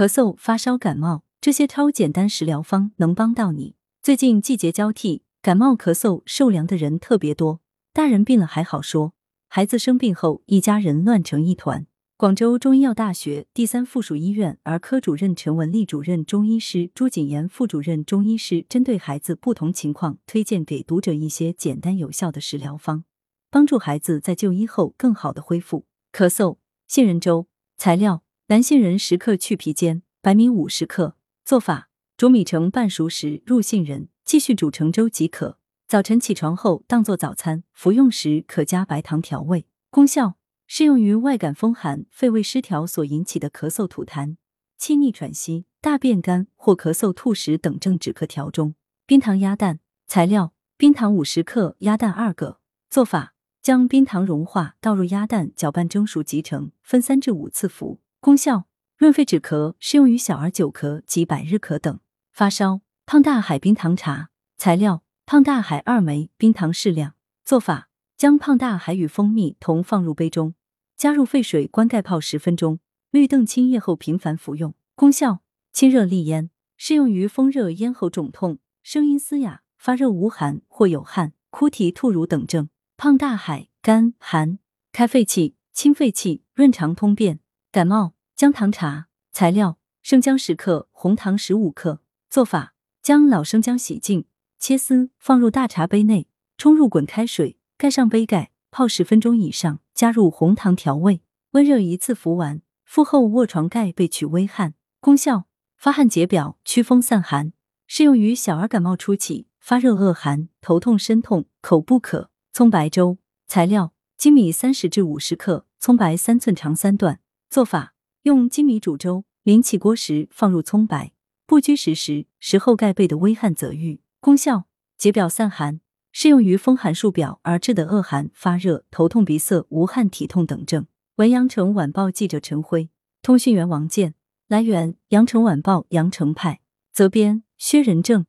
咳嗽、发烧、感冒，这些超简单食疗方能帮到你。最近季节交替，感冒、咳嗽、受凉的人特别多。大人病了还好说，孩子生病后，一家人乱成一团。广州中医药大学第三附属医院儿科主任陈文丽主任中医师、朱锦言副主任中医师针对孩子不同情况，推荐给读者一些简单有效的食疗方，帮助孩子在就医后更好的恢复。咳嗽，杏仁粥。材料：南杏仁十克去皮煎，白米五十克。做法：煮米成半熟时入杏仁，继续煮成粥即可。早晨起床后当做早餐服用时，可加白糖调味。功效。适用于外感风寒、肺胃失调所引起的咳嗽、吐痰、气逆喘息、大便干或咳嗽、吐食等症，止咳调中。冰糖鸭蛋材料：冰糖五十克，鸭蛋二个。做法：将冰糖融化，倒入鸭蛋，搅拌蒸熟即成，分三至五次服。功效：润肺止咳，适用于小儿久咳及百日咳等。发烧胖大海冰糖茶材料：胖大海二枚，冰糖适量。做法：将胖大海与蜂蜜同放入杯中。加入沸水，关盖泡十分钟。绿豆清液后频繁服用。功效：清热利咽，适用于风热咽喉肿痛、声音嘶哑、发热无寒或有汗、哭啼吐乳等症。胖大海甘寒，开肺气、清肺气、润肠通便。感冒姜糖茶材料：生姜十克，红糖十五克。做法：将老生姜洗净，切丝，放入大茶杯内，冲入滚开水，盖上杯盖。泡十分钟以上，加入红糖调味，温热一次服完。敷后卧床盖被取微汗。功效：发汗解表，祛风散寒，适用于小儿感冒初期发热恶寒、头痛身痛、口不渴。葱白粥材料：粳米三十至五十克，葱白三寸长三段。做法：用粳米煮粥，临起锅时放入葱白，不拘时时，食后盖被的微汗则愈。功效：解表散寒。适用于风寒数表而致的恶寒、发热、头痛、鼻塞、无汗、体痛等症。文阳城晚报记者陈辉，通讯员王健。来源：阳城晚报阳城派。责编：薛仁正。